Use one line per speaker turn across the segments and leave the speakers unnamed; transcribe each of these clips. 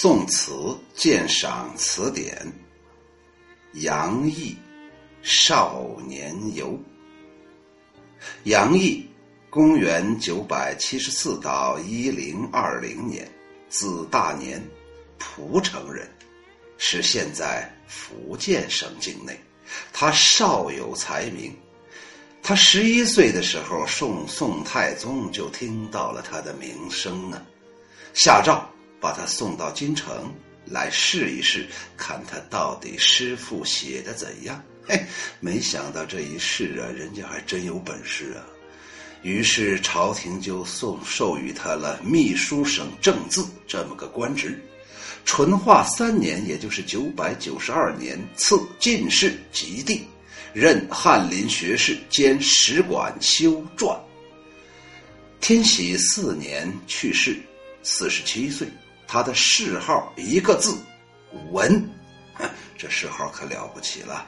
宋词鉴赏词典》，杨毅《少年游》。杨毅，公元九百七十四到一零二零年，字大年，蒲城人，是现在福建省境内。他少有才名，他十一岁的时候，宋宋太宗就听到了他的名声啊，下诏。把他送到京城来试一试，看他到底诗赋写的怎样。嘿，没想到这一试啊，人家还真有本事啊。于是朝廷就送授予他了秘书省正字这么个官职。淳化三年，也就是九百九十二年，赐进士及第，任翰林学士兼史馆修撰。天禧四年去世，四十七岁。他的谥号一个字，文，这谥号可了不起了。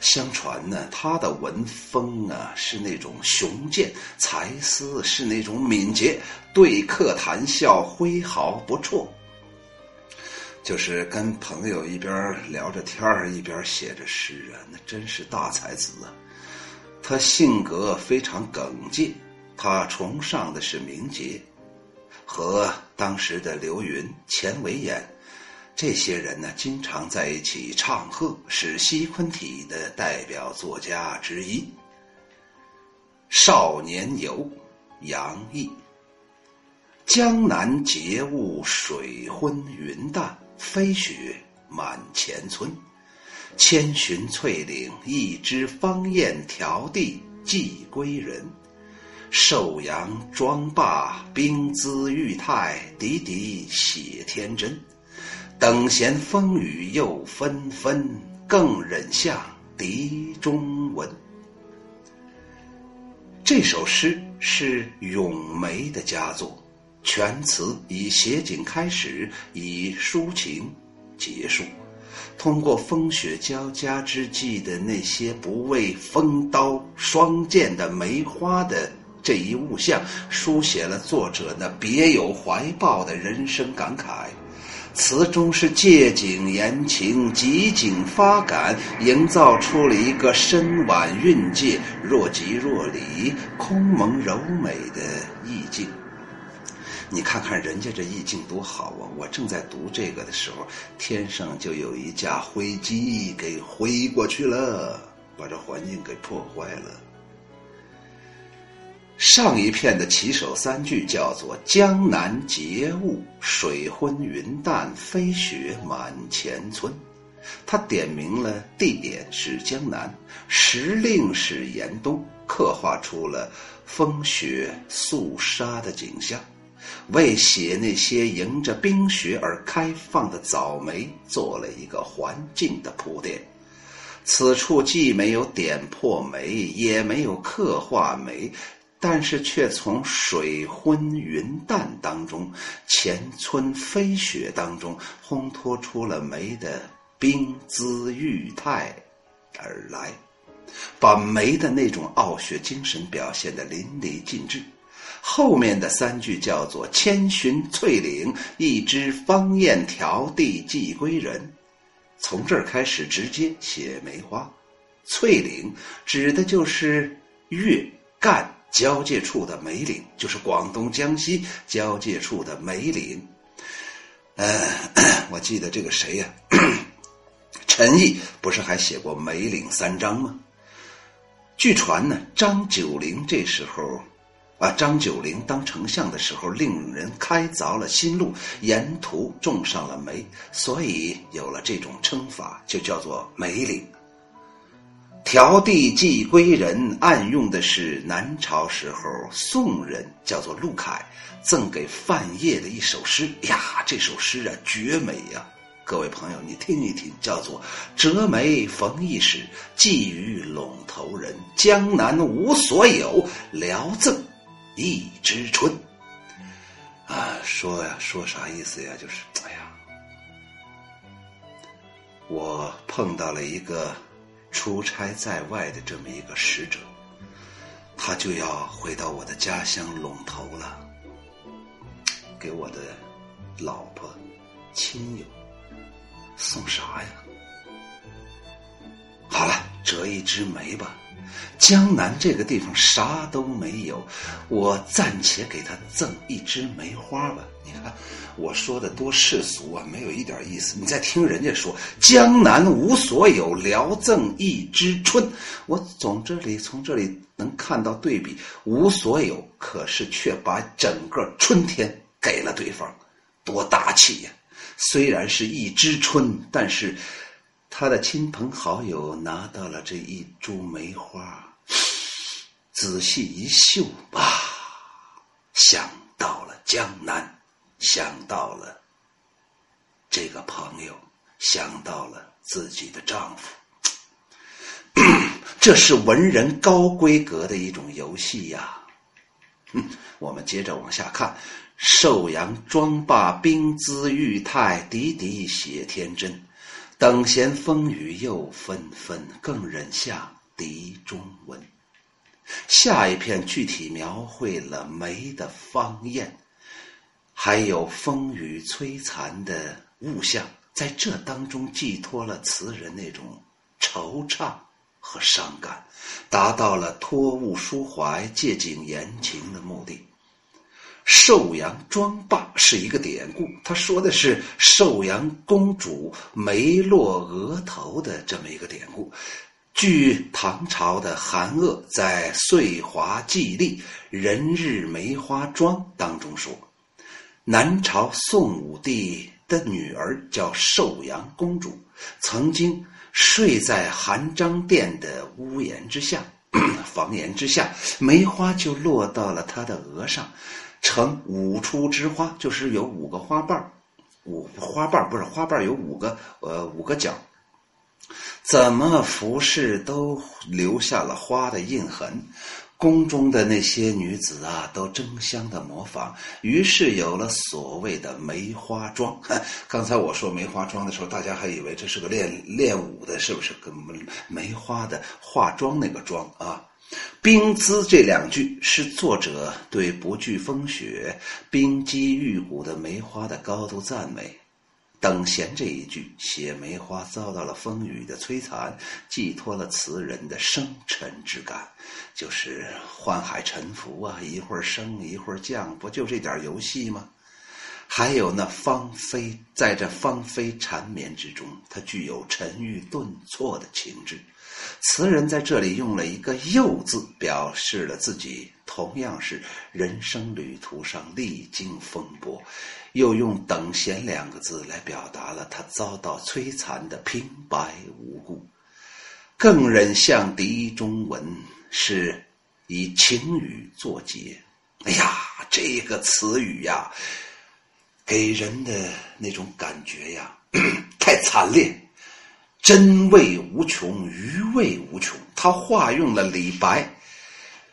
相传呢，他的文风啊是那种雄健，才思是那种敏捷，对客谈笑挥毫不辍。就是跟朋友一边聊着天儿，一边写着诗啊，那真是大才子啊。他性格非常耿介，他崇尚的是名节。和当时的刘云、钱维演这些人呢，经常在一起唱和，是西昆体的代表作家之一。《少年游》杨毅，江南节物水昏云淡，飞雪满前村。千寻翠岭一枝芳艳，迢递寄归人。寿阳庄罢，冰姿玉态，滴滴写天真。等闲风雨又纷纷，更忍向笛中闻。这首诗是咏梅的佳作，全词以写景开始，以抒情结束。通过风雪交加之际的那些不畏风刀霜剑的梅花的。这一物象书写了作者那别有怀抱的人生感慨，词中是借景言情，集景发感，营造出了一个深婉蕴藉、若即若离、空蒙柔美的意境。你看看人家这意境多好啊！我正在读这个的时候，天上就有一架灰机给飞过去了，把这环境给破坏了。上一片的起首三句叫做“江南节物，水昏云淡，飞雪满前村”，它点明了地点是江南，时令是严冬，刻画出了风雪肃杀的景象，为写那些迎着冰雪而开放的早梅做了一个环境的铺垫。此处既没有点破梅，也没有刻画梅。但是却从水昏云淡当中，前村飞雪当中烘托出了梅的冰姿玉态而来，把梅的那种傲雪精神表现得淋漓尽致。后面的三句叫做“千寻翠岭，一枝芳艳，迢递寄归人”，从这儿开始直接写梅花。翠岭指的就是月干。交界处的梅岭，就是广东江西交界处的梅岭。呃，我记得这个谁呀？陈毅不是还写过《梅岭三章》吗？据传呢，张九龄这时候，啊，张九龄当丞相的时候，令人开凿了新路，沿途种上了梅，所以有了这种称法，就叫做梅岭。迢递寄归人，暗用的是南朝时候宋人叫做陆凯赠给范晔的一首诗呀。这首诗啊，绝美呀！各位朋友，你听一听，叫做“折梅逢驿使，寄与陇头人。江南无所有，聊赠一枝春。”啊，说呀，说啥意思呀？就是，哎呀，我碰到了一个。出差在外的这么一个使者，他就要回到我的家乡陇头了，给我的老婆亲友，送啥呀？好了，折一枝梅吧。江南这个地方啥都没有，我暂且给他赠一枝梅花吧。你看我说的多世俗啊，没有一点意思。你再听人家说江南无所有，聊赠一枝春。我从这里从这里能看到对比，无所有，可是却把整个春天给了对方，多大气呀！虽然是一枝春，但是他的亲朋好友拿到了这一株梅花。仔细一嗅，啊，想到了江南，想到了这个朋友，想到了自己的丈夫。这是文人高规格的一种游戏呀。嗯，我们接着往下看：寿阳妆罢冰姿玉态，滴滴写天真。等闲风雨又纷纷，更忍下笛中闻。下一片具体描绘了梅的芳艳，还有风雨摧残的物象，在这当中寄托了词人那种惆怅和伤感，达到了托物抒怀、借景言情的目的。寿阳妆罢是一个典故，他说的是寿阳公主梅落额头的这么一个典故。据唐朝的韩鄂在《岁华记历·人日梅花妆》当中说，南朝宋武帝的女儿叫寿阳公主，曾经睡在韩章殿的屋檐之下，房檐之下，梅花就落到了她的额上，呈五出之花，就是有五个花瓣五花瓣不是花瓣有五个，呃，五个角。怎么服饰都留下了花的印痕，宫中的那些女子啊，都争相的模仿，于是有了所谓的梅花妆。刚才我说梅花妆的时候，大家还以为这是个练练武的，是不是？跟梅花的化妆那个妆啊，冰姿这两句是作者对不惧风雪、冰肌玉骨的梅花的高度赞美。等闲这一句写梅花遭到了风雨的摧残，寄托了词人的生沉之感，就是宦海沉浮啊，一会儿升一会儿降，不就这点游戏吗？还有那芳菲，在这芳菲缠绵之中，它具有沉郁顿挫的情致。词人在这里用了一个“又”字，表示了自己同样是人生旅途上历经风波。又用“等闲”两个字来表达了他遭到摧残的平白无故，更忍向笛中闻，是以情语作结。哎呀，这个词语呀，给人的那种感觉呀，太惨烈，真味无穷，余味无穷。他化用了李白。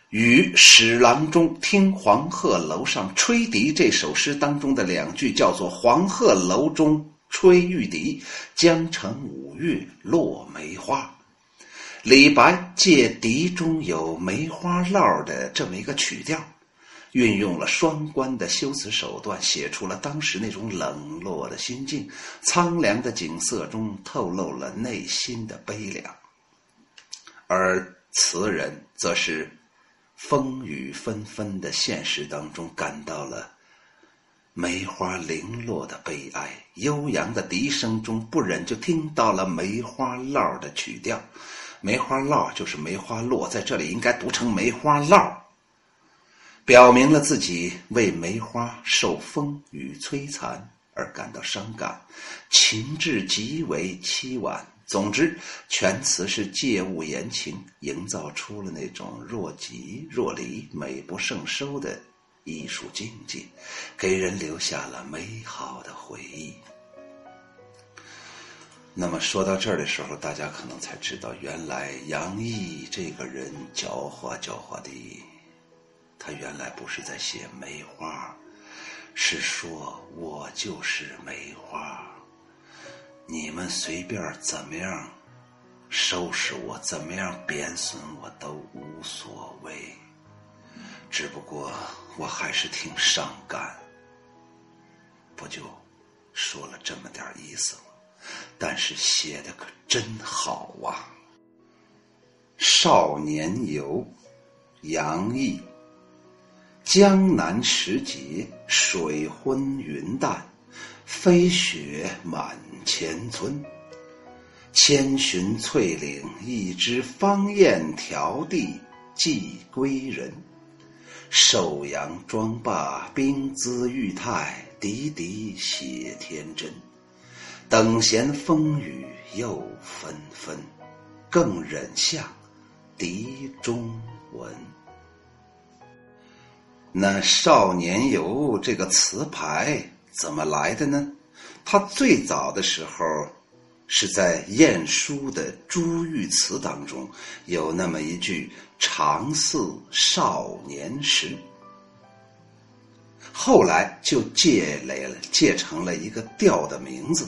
与史郎中听黄鹤楼上吹笛这首诗当中的两句叫做“黄鹤楼中吹玉笛，江城五月落梅花”。李白借笛中有梅花烙的这么一个曲调，运用了双关的修辞手段，写出了当时那种冷落的心境，苍凉的景色中透露了内心的悲凉。而词人则是。风雨纷纷的现实当中，感到了梅花零落的悲哀。悠扬的笛声中，不忍就听到了梅花烙的曲调。梅花烙就是梅花落，在这里应该读成梅花烙，表明了自己为梅花受风雨摧残而感到伤感，情致极为凄婉。总之，全词是借物言情，营造出了那种若即若离、美不胜收的艺术境界，给人留下了美好的回忆。那么说到这儿的时候，大家可能才知道，原来杨毅这个人狡猾狡猾的，他原来不是在写梅花，是说我就是梅花。你们随便怎么样收拾我，怎么样贬损我都无所谓。只不过我还是挺伤感，不就说了这么点意思吗，但是写的可真好啊！《少年游》，杨毅。江南时节，水昏云淡，飞雪满前村。千寻翠岭，一枝芳艳迢递寄归人。寿阳庄罢，冰姿玉态，滴滴写天真。等闲风雨又纷纷，更忍向笛中闻。那《少年游》这个词牌怎么来的呢？它最早的时候是在晏殊的《珠玉词》当中有那么一句“长似少年时”，后来就借来了，借成了一个调的名字。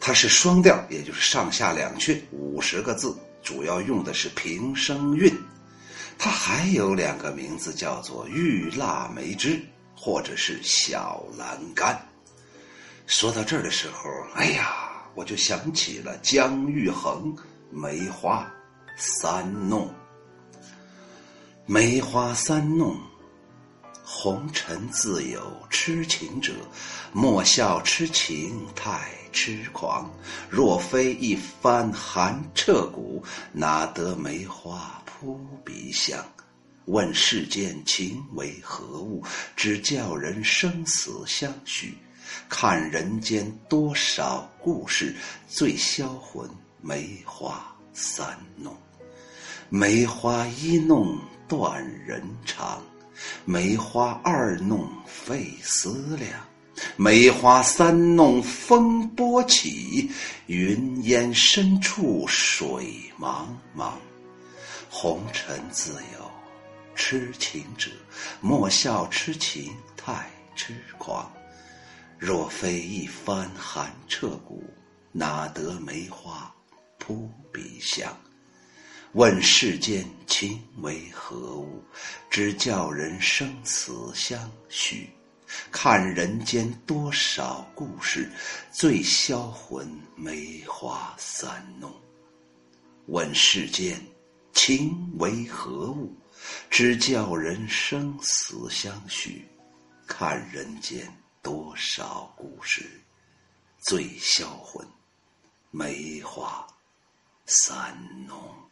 它是双调，也就是上下两阙，五十个字，主要用的是平声韵。它还有两个名字，叫做玉蜡梅枝，或者是小栏杆。说到这儿的时候，哎呀，我就想起了姜育恒《梅花三弄》。梅花三弄，红尘自有痴情者，莫笑痴情太痴狂。若非一番寒彻骨，哪得梅花？扑鼻香，问世间情为何物？只叫人生死相许。看人间多少故事，最销魂梅花三弄。梅花一弄断人肠，梅花二弄费思量，梅花三弄风波起，云烟深处水茫茫。红尘自有痴情者，莫笑痴情太痴狂。若非一番寒彻骨，哪得梅花扑鼻香？问世间情为何物？只叫人生死相许。看人间多少故事，最销魂梅花三弄。问世间。情为何物？只叫人生死相许。看人间多少故事，最销魂梅花三弄。